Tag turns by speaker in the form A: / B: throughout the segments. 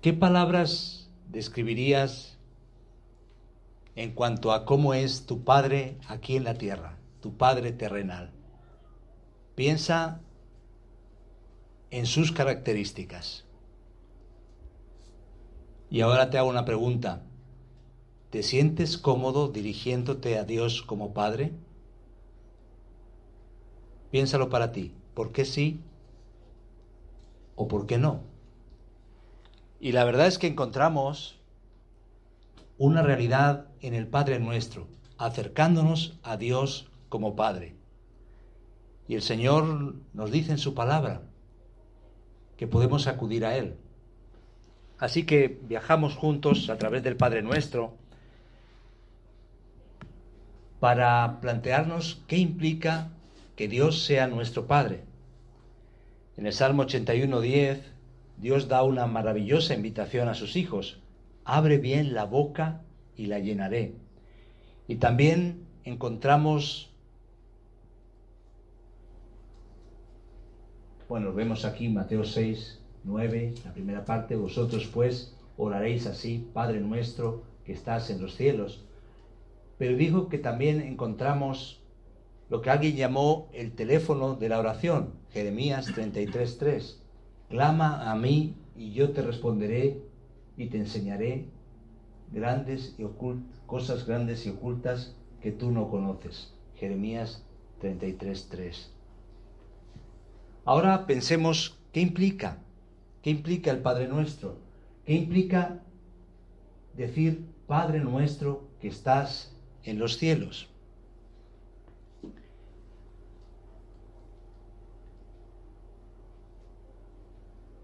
A: ¿qué palabras describirías en cuanto a cómo es tu Padre aquí en la tierra, tu Padre terrenal? Piensa en sus características. Y ahora te hago una pregunta. ¿Te sientes cómodo dirigiéndote a Dios como Padre? Piénsalo para ti. ¿Por qué sí o por qué no? Y la verdad es que encontramos una realidad en el Padre nuestro, acercándonos a Dios como Padre. Y el Señor nos dice en su palabra que podemos acudir a Él. Así que viajamos juntos a través del Padre Nuestro para plantearnos qué implica que Dios sea nuestro Padre. En el Salmo 81.10, Dios da una maravillosa invitación a sus hijos. Abre bien la boca y la llenaré. Y también encontramos, bueno, vemos aquí Mateo 6, 9, la primera parte, vosotros pues oraréis así, Padre nuestro que estás en los cielos. Pero dijo que también encontramos lo que alguien llamó el teléfono de la oración, Jeremías 33.3. Clama a mí y yo te responderé y te enseñaré grandes y cosas grandes y ocultas que tú no conoces. Jeremías 33.3. Ahora pensemos qué implica ¿Qué implica el Padre Nuestro? ¿Qué implica decir Padre Nuestro que estás en los cielos?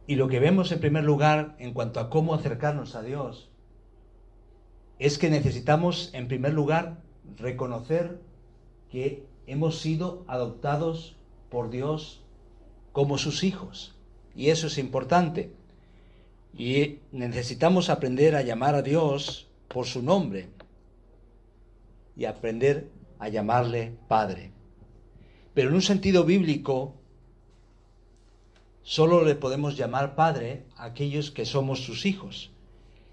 A: Y lo que vemos en primer lugar en cuanto a cómo acercarnos a Dios es que necesitamos en primer lugar reconocer que hemos sido adoptados por Dios como sus hijos. Y eso es importante. Y necesitamos aprender a llamar a Dios por su nombre y aprender a llamarle Padre. Pero en un sentido bíblico, solo le podemos llamar Padre a aquellos que somos sus hijos.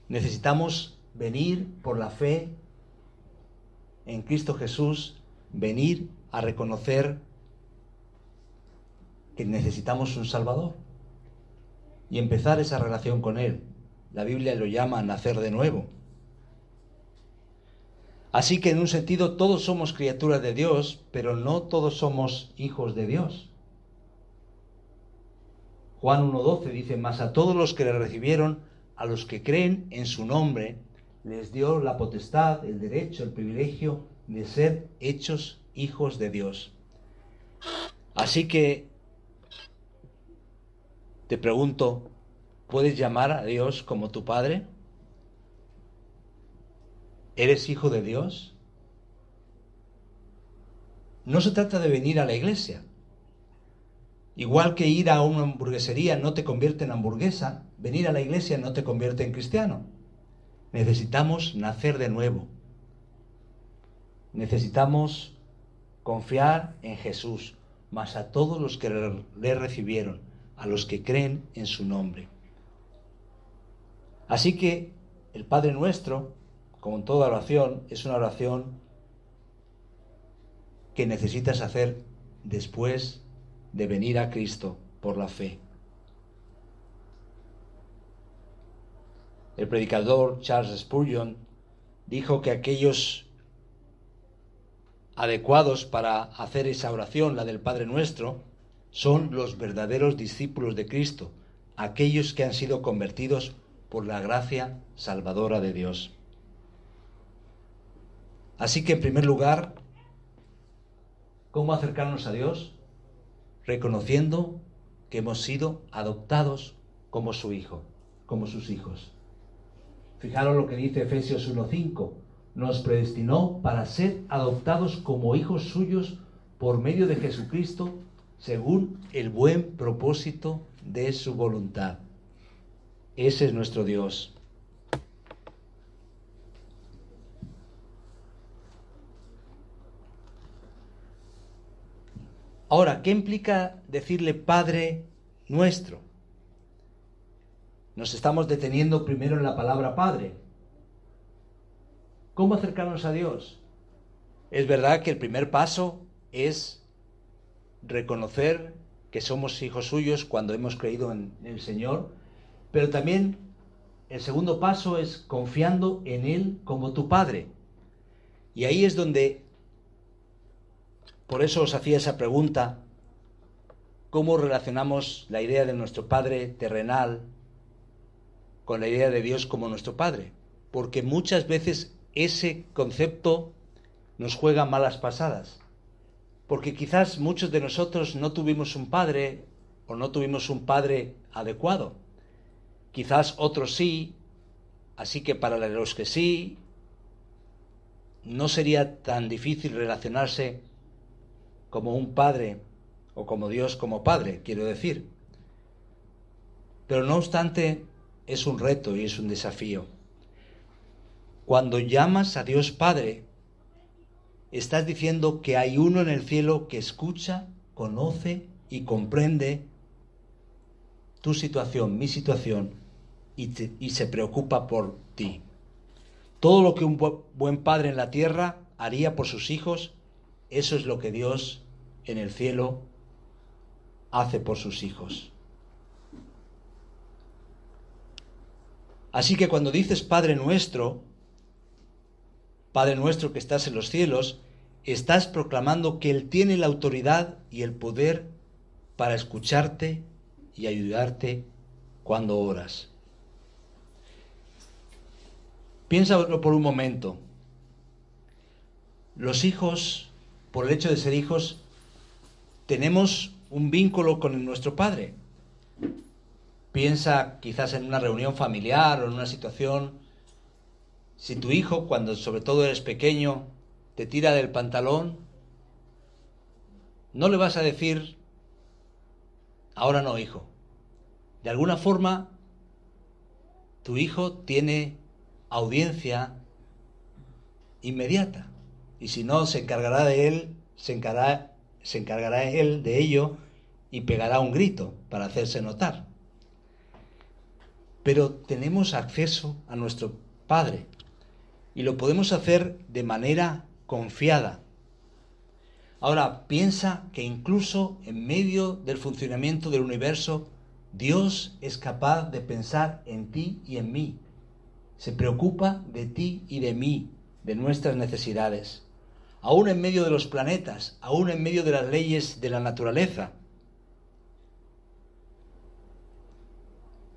A: Necesitamos venir por la fe en Cristo Jesús, venir a reconocer que necesitamos un Salvador y empezar esa relación con Él. La Biblia lo llama nacer de nuevo. Así que en un sentido todos somos criaturas de Dios, pero no todos somos hijos de Dios. Juan 1.12 dice, más a todos los que le recibieron, a los que creen en su nombre, les dio la potestad, el derecho, el privilegio de ser hechos hijos de Dios. Así que te pregunto, ¿puedes llamar a Dios como tu Padre? ¿Eres hijo de Dios? No se trata de venir a la iglesia. Igual que ir a una hamburguesería no te convierte en hamburguesa, venir a la iglesia no te convierte en cristiano. Necesitamos nacer de nuevo. Necesitamos confiar en Jesús, más a todos los que le recibieron a los que creen en su nombre. Así que el Padre nuestro, como en toda oración, es una oración que necesitas hacer después de venir a Cristo por la fe. El predicador Charles Spurgeon dijo que aquellos adecuados para hacer esa oración, la del Padre Nuestro, son los verdaderos discípulos de Cristo, aquellos que han sido convertidos por la gracia salvadora de Dios. Así que en primer lugar, ¿cómo acercarnos a Dios? Reconociendo que hemos sido adoptados como su hijo, como sus hijos. Fijaros lo que dice Efesios 1:5. Nos predestinó para ser adoptados como hijos suyos por medio de Jesucristo según el buen propósito de su voluntad. Ese es nuestro Dios. Ahora, ¿qué implica decirle Padre nuestro? nos estamos deteniendo primero en la palabra Padre. ¿Cómo acercarnos a Dios? Es verdad que el primer paso es reconocer que somos hijos suyos cuando hemos creído en el Señor, pero también el segundo paso es confiando en Él como tu Padre. Y ahí es donde, por eso os hacía esa pregunta, ¿cómo relacionamos la idea de nuestro Padre terrenal con la idea de Dios como nuestro Padre? Porque muchas veces ese concepto nos juega malas pasadas. Porque quizás muchos de nosotros no tuvimos un padre o no tuvimos un padre adecuado. Quizás otros sí, así que para los que sí, no sería tan difícil relacionarse como un padre o como Dios como padre, quiero decir. Pero no obstante, es un reto y es un desafío. Cuando llamas a Dios Padre, estás diciendo que hay uno en el cielo que escucha, conoce y comprende tu situación, mi situación, y, se preocupa por ti. Todo lo que un buen padre en la tierra haría por sus hijos, eso es lo que Dios en el cielo hace por sus hijos. Así que cuando dices Padre nuestro, Padre nuestro que estás en los cielos, estás proclamando que Él tiene la autoridad y el poder para escucharte y ayudarte cuando oras. Piénsalo por un momento. Los hijos, por el hecho de ser hijos, tenemos un vínculo con nuestro Padre. Piensa quizás en una reunión familiar o en una situación si tu hijo, cuando sobre todo eres pequeño, te tira del pantalón, no le vas a decir, ahora no, hijo. De alguna forma, tu hijo tiene audiencia inmediata. Y si no, se encargará de él, se encargará, se él de ello y pegará un grito para hacerse notar. Pero tenemos acceso a nuestro Padre y lo podemos hacer de manera confiada. Ahora, piensa que incluso en medio del funcionamiento del universo, Dios es capaz de pensar en ti y en mí. Se preocupa de ti y de mí, de nuestras necesidades. Aún en medio de los planetas, aún en medio de las leyes de la naturaleza.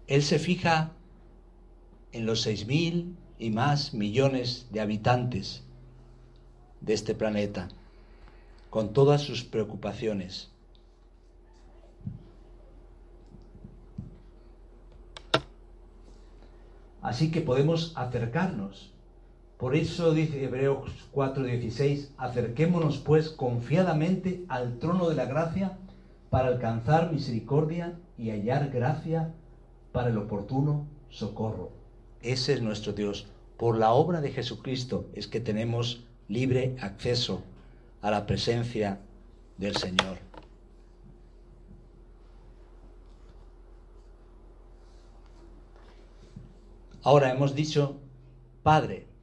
A: Él se fija en los seis mil, y más millones de habitantes de este planeta, con todas sus preocupaciones. Así que podemos acercarnos. Por eso dice Hebreos 4:16, acerquémonos pues confiadamente al trono de la gracia para alcanzar misericordia y hallar gracia para el oportuno socorro. Ese es nuestro Dios. Por la obra de Jesucristo es que tenemos libre acceso a la presencia del Señor. Ahora hemos dicho Padre.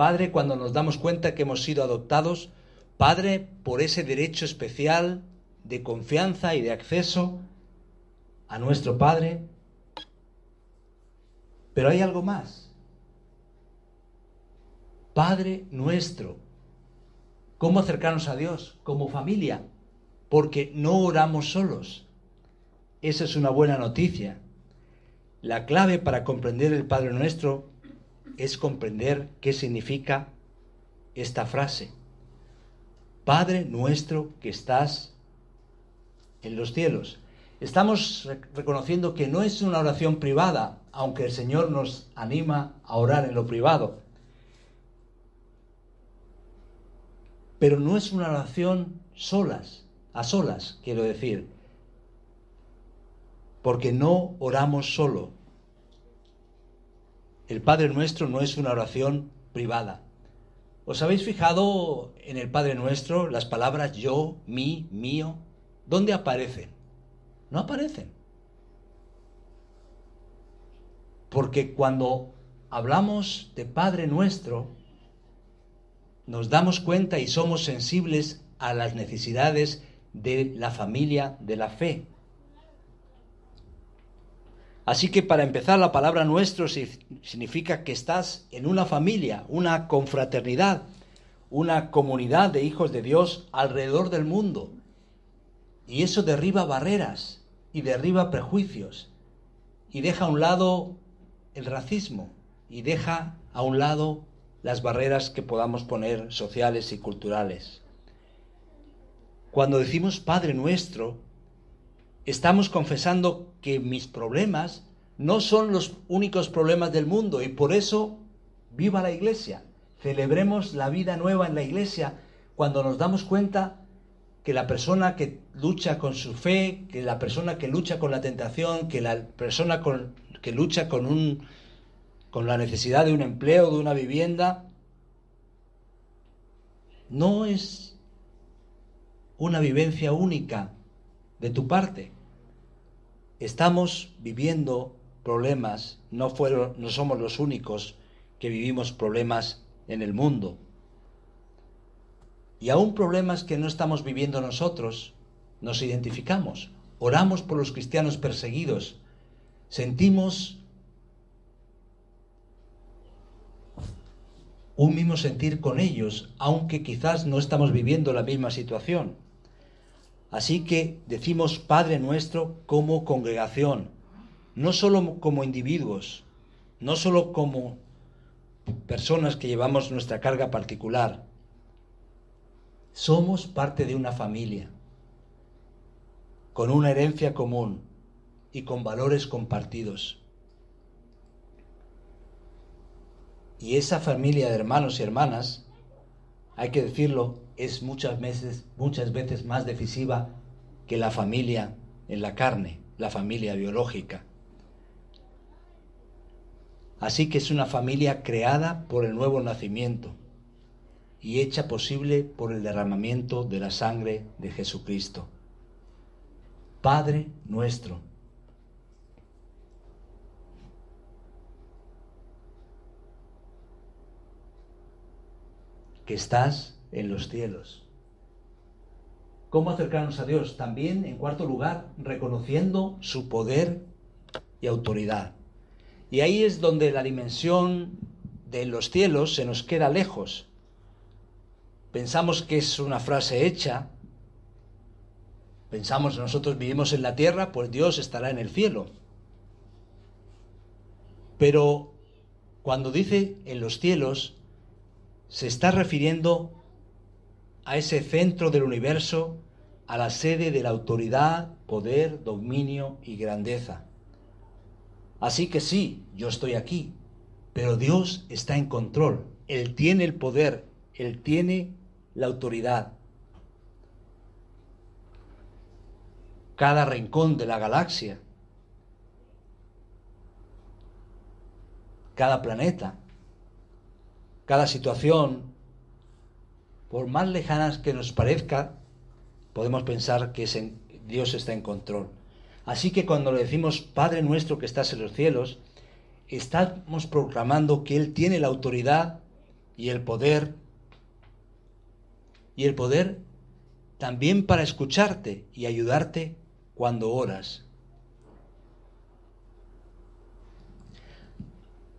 A: Padre cuando nos damos cuenta que hemos sido adoptados. Padre por ese derecho especial de confianza y de acceso a nuestro Padre pero hay algo más. Padre nuestro. ¿Cómo acercarnos a Dios? Como familia. Porque no oramos solos. Esa es una buena noticia. La clave para comprender el Padre nuestro es comprender qué significa esta frase. Padre nuestro que estás en los cielos. Estamos reconociendo que no es una oración privada, aunque el Señor nos anima a orar en lo privado. Pero no es una oración solas, a solas, quiero decir, porque no oramos solo. El Padre Nuestro no es una oración privada. ¿Os habéis fijado en el Padre Nuestro las palabras yo, mí, mío? ¿Dónde aparecen? No aparecen. Porque cuando hablamos de Padre nuestro, nos damos cuenta y somos sensibles a las necesidades de la familia de la fe. Así que para empezar, la palabra nuestro significa que estás en una familia, una confraternidad, una comunidad de hijos de Dios alrededor del mundo. Y eso derriba barreras y derriba prejuicios y deja a un lado el racismo y deja a un lado las barreras que podamos poner sociales y culturales. Cuando decimos Padre nuestro, estamos confesando que mis problemas no son los únicos problemas del mundo y por eso viva la iglesia. Celebremos la vida nueva en la iglesia cuando nos damos cuenta que la persona que lucha con su fe, que la persona que lucha con la tentación, que la persona que lucha con, un, con la necesidad de un empleo, de una vivienda, no es una vivencia única de tu parte. Estamos viviendo problemas, no, fueron, no somos los únicos que vivimos problemas en el mundo. Y aún problemas que no estamos viviendo nosotros, nos identificamos. Oramos por los cristianos perseguidos. Sentimos un mismo sentir con ellos, aunque quizás no estamos viviendo la misma situación. Así que decimos Padre nuestro como congregación, no solo como individuos, no solo como personas que llevamos nuestra carga particular. Somos parte de una familia, con una herencia común y con valores compartidos. Y esa familia de hermanos y hermanas, hay que decirlo, es muchas veces, muchas veces más decisiva que la familia en la carne, la familia biológica. Así que es una familia creada por el nuevo nacimiento y hecha posible por el derramamiento de la sangre de Jesucristo. Padre nuestro. que estás en los cielos. ¿Cómo acercarnos a Dios? También, en cuarto lugar, reconociendo su poder y autoridad. Y ahí es donde la dimensión de los cielos se nos queda lejos. Pensamos que es una frase hecha. Pensamos nosotros vivimos en la tierra, pues Dios estará en el cielo. Pero cuando dice en los cielos, se está refiriendo a ese centro del universo, a la sede de la autoridad, poder, dominio y grandeza. Así que sí, yo estoy aquí, pero Dios está en control. Él tiene el poder, Él tiene la autoridad. Cada rincón de la galaxia, cada planeta, cada situación, por más lejanas que nos parezca, podemos pensar que Dios está en control. Así que cuando le decimos Padre nuestro que estás en los cielos, estamos proclamando que Él tiene la autoridad y el poder, y el poder también para escucharte y ayudarte cuando oras.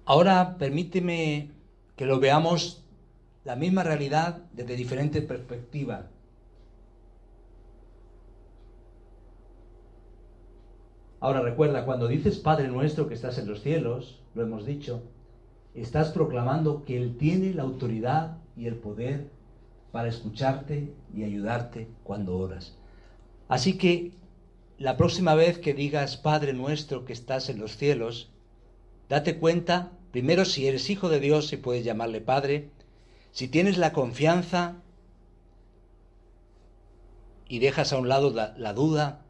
A: Ahora permíteme que lo veamos la misma realidad desde diferentes perspectivas. Ahora recuerda, cuando dices Padre nuestro que estás en los cielos, lo hemos dicho, estás proclamando que Él tiene la autoridad y el poder para escucharte y ayudarte cuando oras. Así que la próxima vez que digas Padre nuestro que estás en los cielos, date cuenta, primero si eres hijo de Dios y puedes llamarle Padre, si tienes la confianza y dejas a un lado la, duda,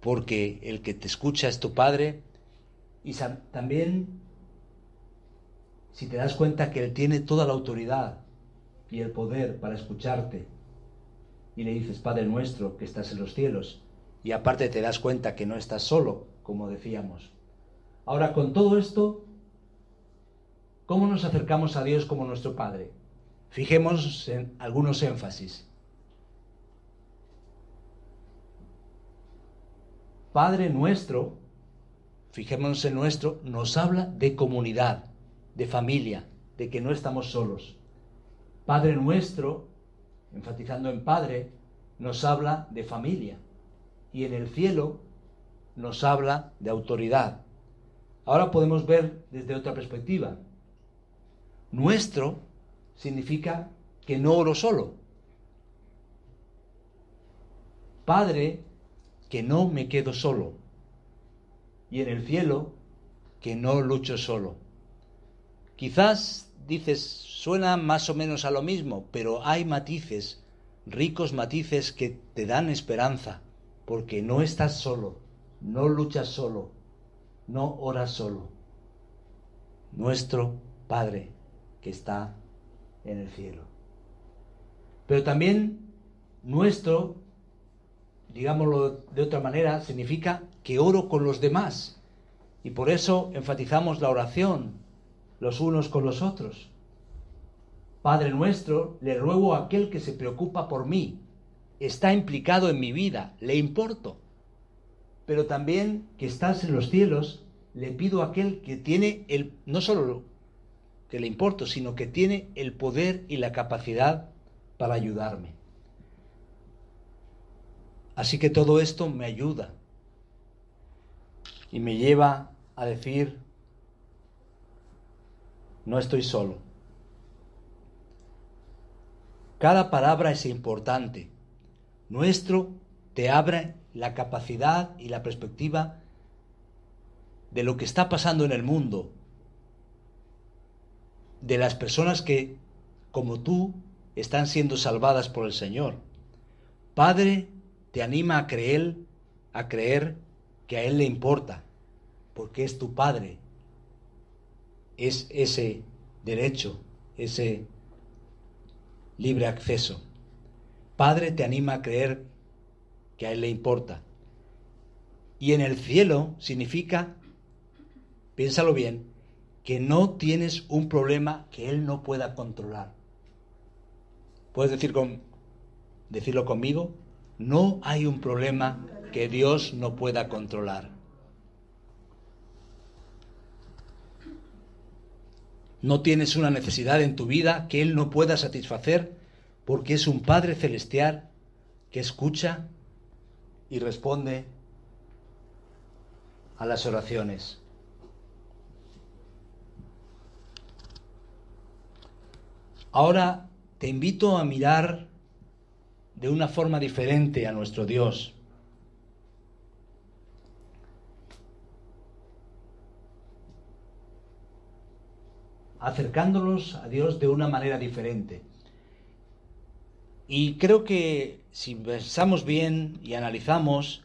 A: porque el que te escucha es tu Padre, y también si te das cuenta que Él tiene toda la autoridad y el poder para escucharte, y le dices, Padre nuestro, que estás en los cielos, y aparte te das cuenta que no estás solo, como decíamos. Ahora, con todo esto, ¿cómo nos acercamos a Dios como nuestro Padre? Fijemos en algunos énfasis. Padre nuestro, fijémonos en nuestro, nos habla de comunidad, de familia, de que no estamos solos. Padre nuestro, enfatizando en Padre, nos habla de familia. Y en el cielo nos habla de autoridad. Ahora podemos ver desde otra perspectiva. Nuestro significa que no oro solo. Padre, que no me quedo solo. Y en el cielo, que no lucho solo. Quizás dices, suena más o menos a lo mismo, pero hay matices, ricos matices que te dan esperanza, porque no estás solo, no luchas solo, no oras solo. Nuestro Padre que está en el cielo. Pero también nuestro, digámoslo de otra manera, significa que oro con los demás. Y por eso enfatizamos la oración los unos con los otros. Padre nuestro, le ruego a aquel que se preocupa por mí, está implicado en mi vida, le importo. Pero también que estás en los cielos, le pido a aquel que tiene el, no solo que le importo, sino que tiene el poder y la capacidad para ayudarme. Así que todo esto me ayuda y me lleva a decir, no estoy solo. Cada palabra es importante. Nuestro te abre la capacidad y la perspectiva de lo que está pasando en el mundo, de las personas que, como tú, están siendo salvadas por el Señor. Padre te anima a creer, a creer que a Él le importa, porque es tu Padre. Es ese derecho, ese libre acceso. Padre te anima a creer que a Él le importa. Y en el cielo significa, piénsalo bien, que no tienes un problema que Él no pueda controlar. ¿Puedes decir con, decirlo conmigo? No hay un problema que Dios no pueda controlar. No tienes una necesidad en tu vida que Él no pueda satisfacer porque es un Padre celestial que escucha y responde a las oraciones. Ahora te invito a mirar de una forma diferente a nuestro Dios. acercándonos a Dios de una manera diferente. Y creo que si pensamos bien y analizamos,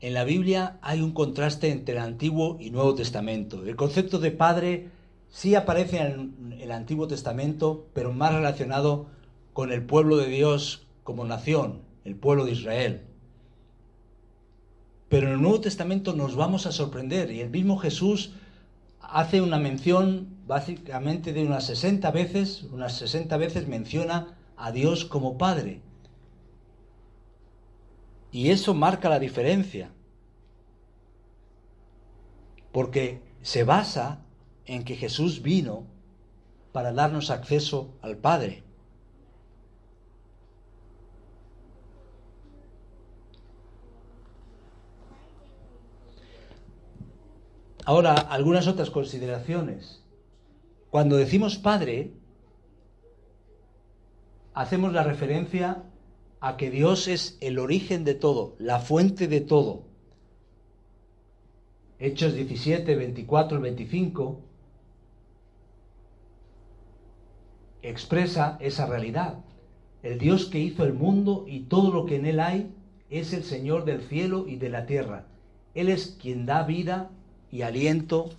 A: en la Biblia hay un contraste entre el Antiguo y Nuevo Testamento. El concepto de padre sí aparece en el Antiguo Testamento, pero más relacionado con el pueblo de Dios como nación, el pueblo de Israel. Pero en el Nuevo Testamento nos vamos a sorprender y el mismo Jesús hace una mención básicamente de unas 60 veces, unas 60 veces menciona a Dios como Padre. Y eso marca la diferencia, porque se basa en que Jesús vino para darnos acceso al Padre. Ahora, algunas otras consideraciones. Cuando decimos Padre, hacemos la referencia a que Dios es el origen de todo, la fuente de todo. Hechos 17, 24 25 expresa esa realidad. El Dios que hizo el mundo y todo lo que en él hay es el Señor del cielo y de la tierra. Él es quien da vida y aliento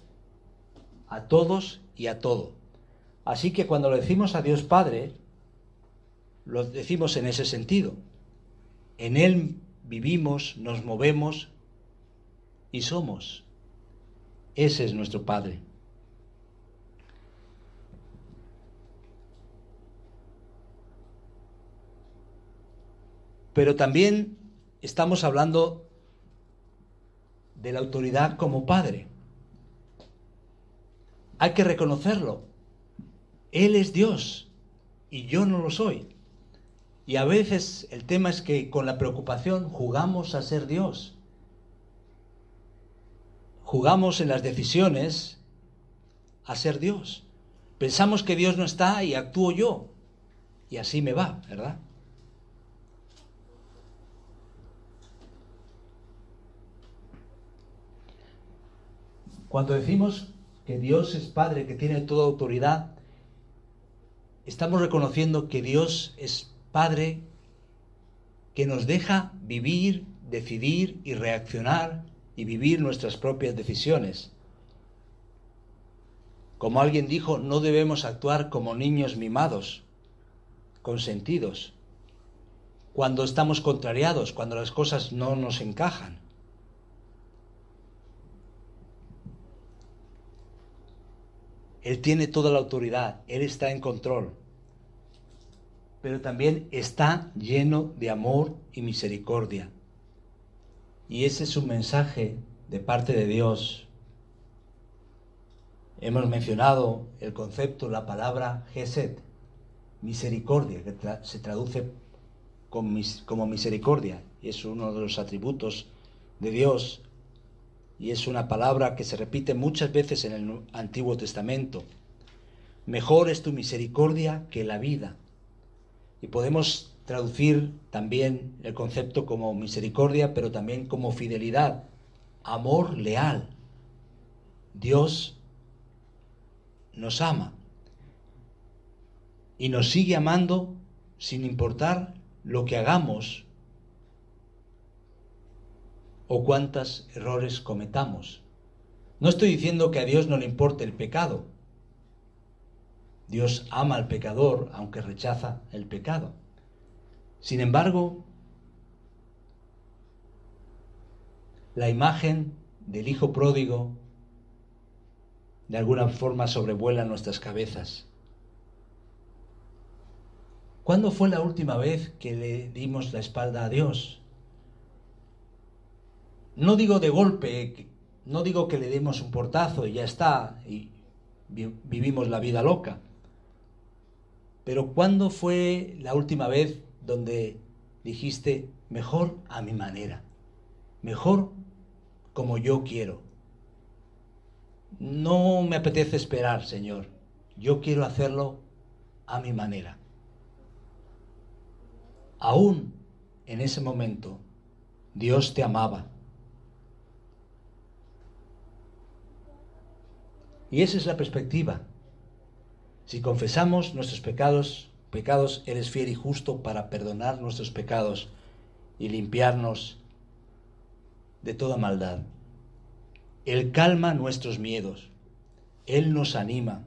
A: a todos y a todo. Así que cuando le decimos a Dios Padre, lo decimos en ese sentido. En Él vivimos, nos movemos y somos. Ese es nuestro Padre. Pero también estamos hablando de la autoridad como Padre. Hay que reconocerlo. Él es Dios y yo no lo soy. Y a veces el tema es que con la preocupación jugamos a ser Dios. Jugamos en las decisiones a ser Dios. Pensamos que Dios no está y actúo yo. Y así me va, ¿verdad? Cuando decimos que Dios es Padre, que tiene toda autoridad, estamos reconociendo que Dios es Padre que nos deja vivir, decidir y reaccionar y vivir nuestras propias decisiones. Como alguien dijo, no debemos actuar como niños mimados, consentidos, cuando estamos contrariados, cuando las cosas no nos encajan. Él tiene toda la autoridad, Él está en control, pero también está lleno de amor y misericordia. Y ese es un mensaje de parte de Dios. Hemos mencionado el concepto, la palabra Gesed, misericordia, que se traduce como misericordia, y es uno de los atributos de Dios y es una palabra que se repite muchas veces en el Antiguo Testamento. Mejor es tu misericordia que la vida. Y podemos traducir también el concepto como misericordia, pero también como fidelidad, amor leal. Dios nos ama y nos sigue amando sin importar lo que hagamos o cuántos errores cometamos. No estoy diciendo que a Dios no le importe el pecado. Dios ama al pecador aunque rechaza el pecado. Sin embargo, la imagen del Hijo pródigo de alguna forma sobrevuela nuestras cabezas. ¿Cuándo fue la última vez que le dimos la espalda a Dios? No digo de golpe, no digo que le demos un portazo y ya está, y vivimos la vida loca. Pero ¿cuándo fue la última vez donde dijiste, mejor a mi manera, mejor como yo quiero? No me apetece esperar, Señor. Yo quiero hacerlo a mi manera. Aún en ese momento, Dios te amaba Y esa es la perspectiva. Si confesamos nuestros pecados, pecados, eres fiel y justo para perdonar nuestros pecados y limpiarnos de toda maldad. Él calma nuestros miedos. Él nos anima.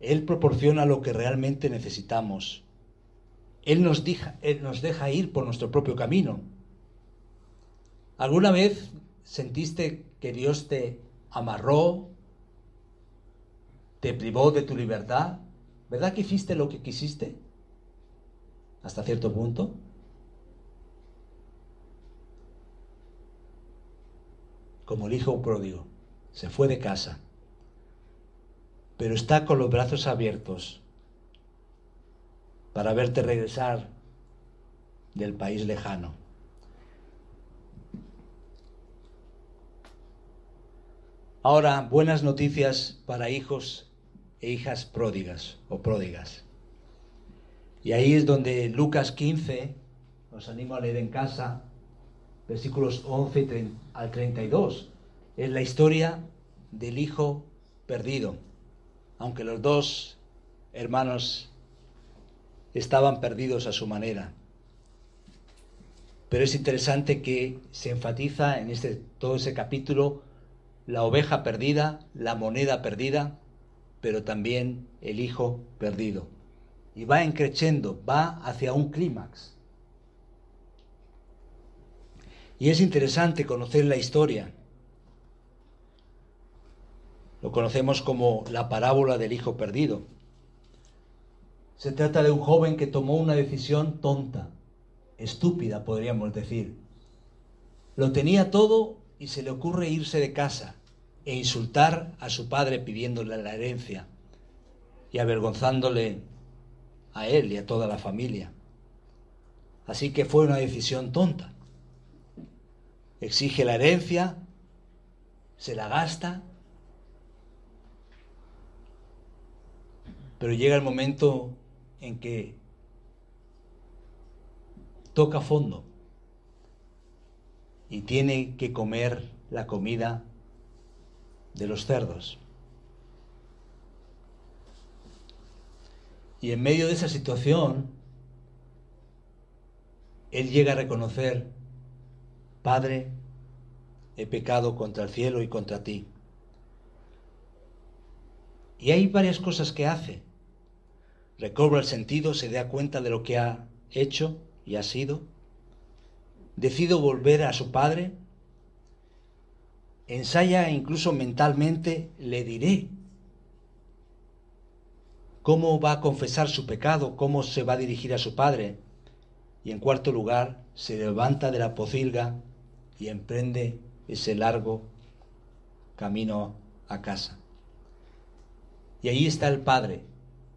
A: Él proporciona lo que realmente necesitamos. Él nos, deja, él nos deja ir por nuestro propio camino. ¿Alguna vez sentiste que Dios te amarró te privó de tu libertad? ¿Verdad que hiciste lo que quisiste? Hasta cierto punto. Como el hijo pródigo, se fue de casa, pero está con los brazos abiertos para verte regresar del país lejano. Ahora, buenas noticias para hijos e hijas pródigas o pródigas. Y ahí es donde Lucas 15, os animo a leer en casa, versículos 11 al 32, es la historia del hijo perdido, aunque los dos hermanos estaban perdidos a su manera. Pero es interesante que se enfatiza en este, todo ese capítulo la oveja perdida, la moneda perdida, pero también el hijo perdido. Y va encreciendo, va hacia un clímax. Y es interesante conocer la historia. Lo conocemos como la parábola del hijo perdido. Se trata de un joven que tomó una decisión tonta, estúpida, podríamos decir. Lo tenía todo y se le ocurre irse de casa e insultar a su padre pidiéndole la herencia y avergonzándole a él y a toda la familia. Así que fue una decisión tonta. Exige la herencia, se la gasta, pero llega el momento en que toca fondo y tiene que comer la comida de los cerdos. Y en medio de esa situación, él llega a reconocer, Padre, he pecado contra el cielo y contra ti. Y hay varias cosas que hace. Recobra el sentido, se da cuenta de lo que ha hecho y ha sido. Decido volver a su padre. Ensaya incluso mentalmente, le diré cómo va a confesar su pecado, cómo se va a dirigir a su padre. Y en cuarto lugar, se levanta de la pocilga y emprende ese largo camino a casa. Y ahí está el padre.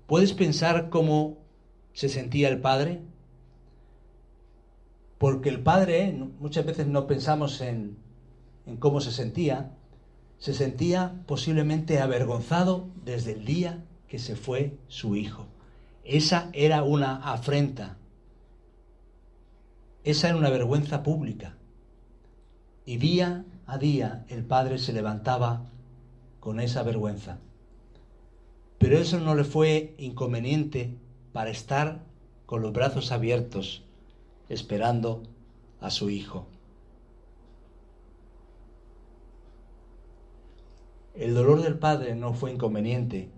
A: ¿Puedes pensar cómo se sentía el padre? Porque el padre, muchas veces no pensamos en, en cómo se sentía, se sentía posiblemente avergonzado desde el día que se fue su hijo. Esa era una afrenta. Esa era una vergüenza pública. Y día a día el padre se levantaba con esa vergüenza. Pero eso no le fue inconveniente para estar con los brazos abiertos esperando a su hijo. El dolor del padre no fue inconveniente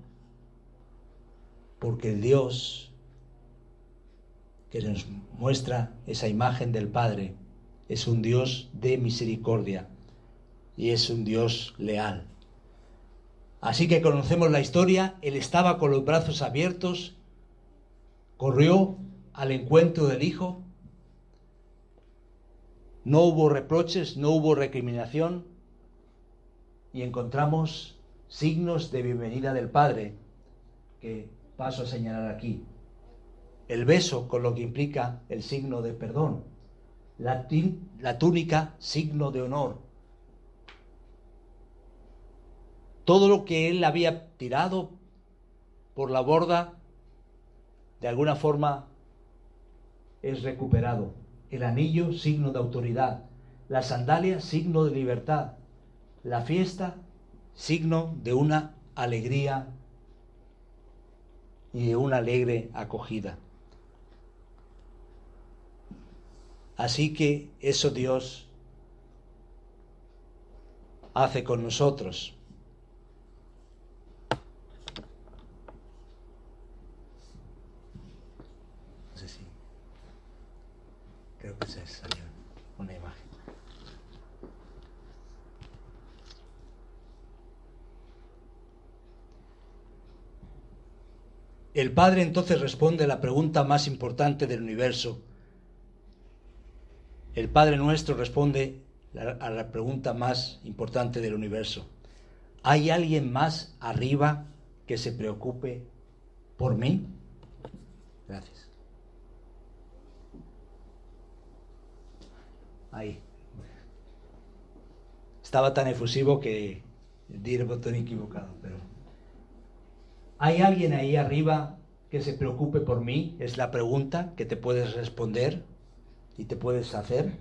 A: porque el Dios que nos muestra esa imagen del Padre es un Dios de misericordia y es un Dios leal. Así que conocemos la historia, él estaba con los brazos abiertos, corrió al encuentro del Hijo, no hubo reproches, no hubo recriminación y encontramos signos de bienvenida del Padre que paso a señalar aquí. El beso con lo que implica el signo de perdón, la, la túnica signo de honor, todo lo que él había tirado por la borda, de alguna forma es recuperado. El anillo, signo de autoridad. La sandalia, signo de libertad. La fiesta, signo de una alegría y de una alegre acogida. Así que eso Dios hace con nosotros. Creo que se salió una imagen. El Padre entonces responde la pregunta más importante del universo. El Padre nuestro responde a la pregunta más importante del universo. ¿Hay alguien más arriba que se preocupe por mí? Gracias. ahí. Estaba tan efusivo que di el botón equivocado, pero... ¿Hay alguien ahí arriba que se preocupe por mí? Es la pregunta que te puedes responder y te puedes hacer.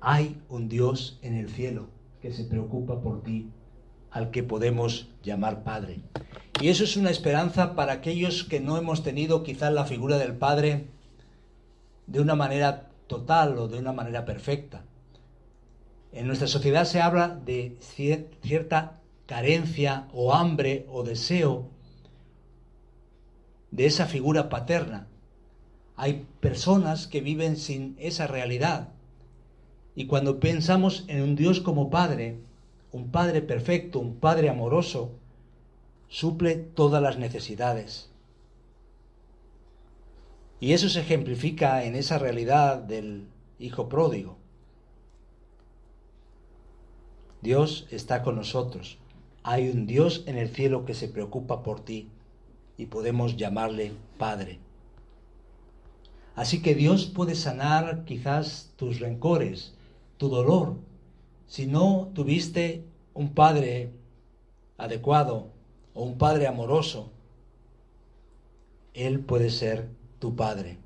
A: Hay un Dios en el cielo que se preocupa por ti, al que podemos llamar Padre. Y eso es una esperanza para aquellos que no hemos tenido quizás la figura del Padre de una manera total o de una manera perfecta. En nuestra sociedad se habla de cierta carencia o hambre o deseo de esa figura paterna. Hay personas que viven sin esa realidad. Y cuando pensamos en un Dios como Padre, un Padre perfecto, un Padre amoroso, suple todas las necesidades. Y eso se ejemplifica en esa realidad del Hijo pródigo. Dios está con nosotros. Hay un Dios en el cielo que se preocupa por ti y podemos llamarle Padre. Así que Dios puede sanar quizás tus rencores, tu dolor. Si no tuviste un Padre adecuado o un Padre amoroso, Él puede ser tu Padre.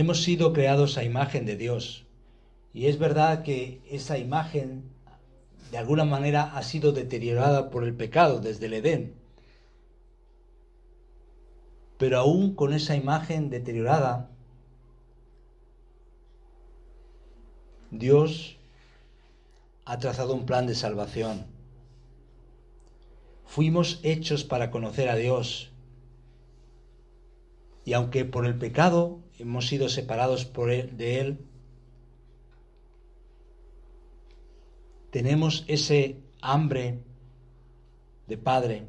A: Hemos sido creados a imagen de Dios. Y es verdad que esa imagen de alguna manera ha sido deteriorada por el pecado desde el Edén. Pero aún con esa imagen deteriorada, Dios ha trazado un plan de salvación. Fuimos hechos para conocer a Dios. Y aunque por el pecado hemos sido separados por él, de Él, tenemos ese hambre de Padre.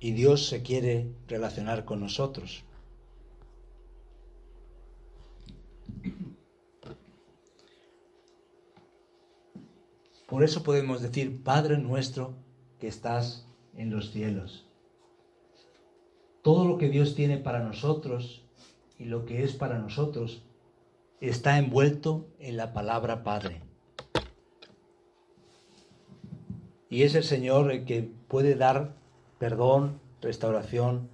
A: Y Dios se quiere relacionar con nosotros. Por eso podemos decir, Padre nuestro que estás en los cielos todo lo que Dios tiene para nosotros y lo que es para nosotros está envuelto en la palabra Padre. Y es el Señor el que puede dar perdón, restauración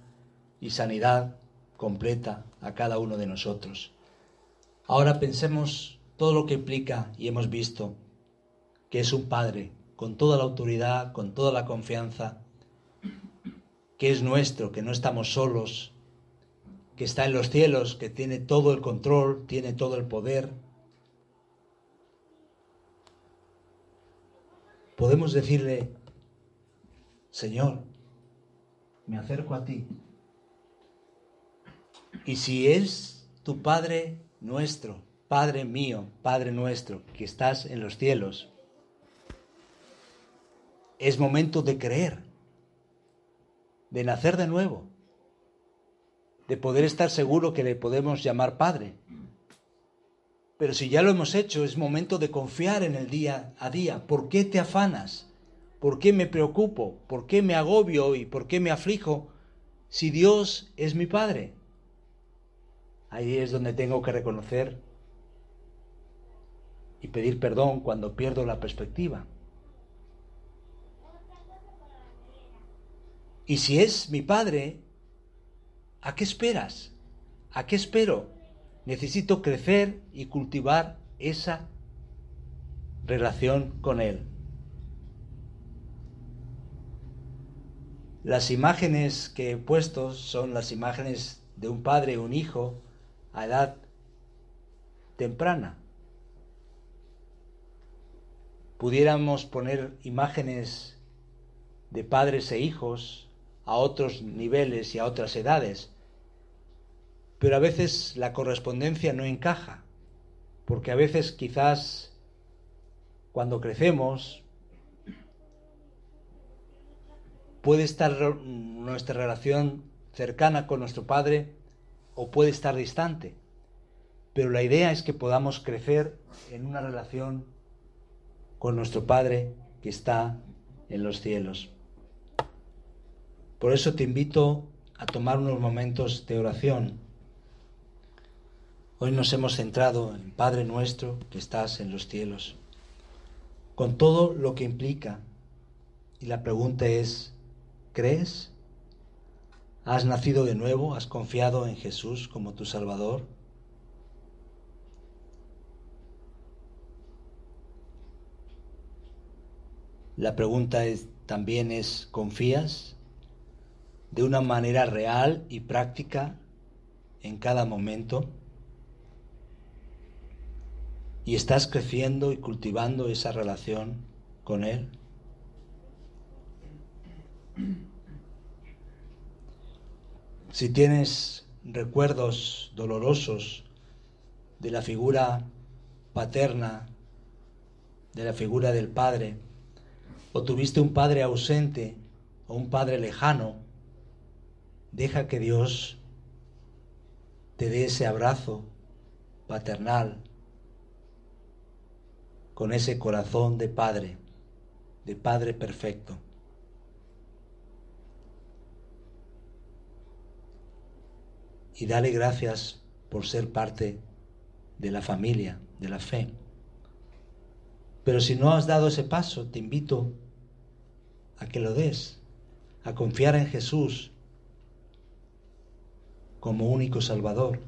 A: y sanidad completa a cada uno de nosotros. Ahora pensemos todo lo que implica y hemos visto que es un Padre con toda la autoridad, con toda la confianza, que es nuestro, que no estamos solos, que está en los cielos, que tiene todo el control, tiene todo el poder. Podemos decirle, Señor, me acerco a ti. Y si es tu Padre nuestro, Padre mío, Padre nuestro, que estás en los cielos, es momento de creer de nacer de nuevo, de poder estar seguro que le podemos llamar Padre. Pero si ya lo hemos hecho, es momento de confiar en el día a día. ¿Por qué te afanas? ¿Por qué me preocupo? ¿Por qué me agobio y por qué me aflijo si Dios es mi Padre? Ahí es donde tengo que reconocer y pedir perdón cuando pierdo la perspectiva. Y si es mi Padre, ¿a qué esperas? ¿A qué espero? Necesito crecer y cultivar esa relación con Él. Las imágenes que he puesto son las imágenes de un padre y un hijo a edad temprana. Pudiéramos poner imágenes de padres e hijos a otros niveles y a otras edades. Pero a veces la correspondencia no encaja, porque a veces quizás cuando crecemos puede estar nuestra relación cercana con nuestro Padre o puede estar distante. Pero la idea es que podamos crecer en una relación con nuestro Padre que está en los cielos. Por eso te invito a tomar unos momentos de oración. Hoy nos hemos centrado en Padre nuestro que estás en los cielos, con todo lo que implica. Y la pregunta es, ¿crees? ¿Has nacido de nuevo? ¿Has confiado en Jesús como tu Salvador? La pregunta también es, ¿confías? De una manera real y práctica en cada momento. ¿Y estás creciendo y cultivando esa relación con Él? Si tienes recuerdos dolorosos de la figura paterna, de la figura del padre, o tuviste un padre ausente o un padre lejano, deja que Dios te dé ese abrazo paternal con ese corazón de padre, de padre perfecto. Y dale gracias por ser parte de la familia, de la fe. Pero si no has dado ese paso, te invito a que lo des, a confiar en Jesús como único Salvador.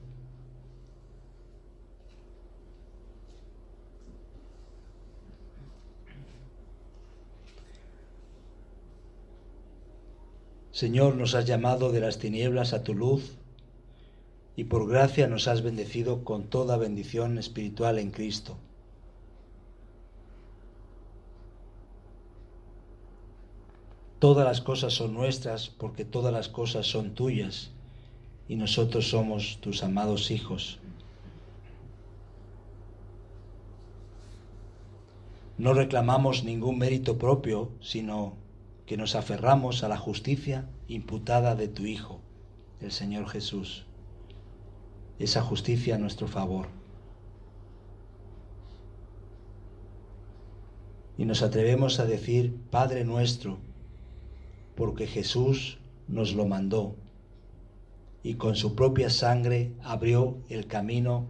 A: Señor, nos has llamado de las tinieblas a tu luz y por gracia nos has bendecido con toda bendición espiritual en Cristo. Todas las cosas son nuestras porque todas las cosas son tuyas y nosotros somos tus amados hijos. No reclamamos ningún mérito propio, sino que nos aferramos a la justicia imputada de tu Hijo, el Señor Jesús. Esa justicia a nuestro favor. Y nos atrevemos a decir, Padre nuestro, porque Jesús nos lo mandó y con su propia sangre abrió el camino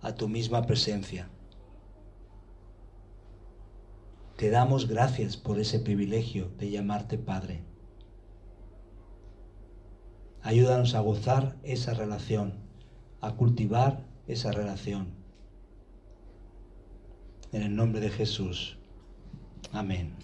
A: a tu misma presencia. Te damos gracias por ese privilegio de llamarte Padre. Ayúdanos a gozar esa relación, a cultivar esa relación. En el nombre de Jesús. Amén.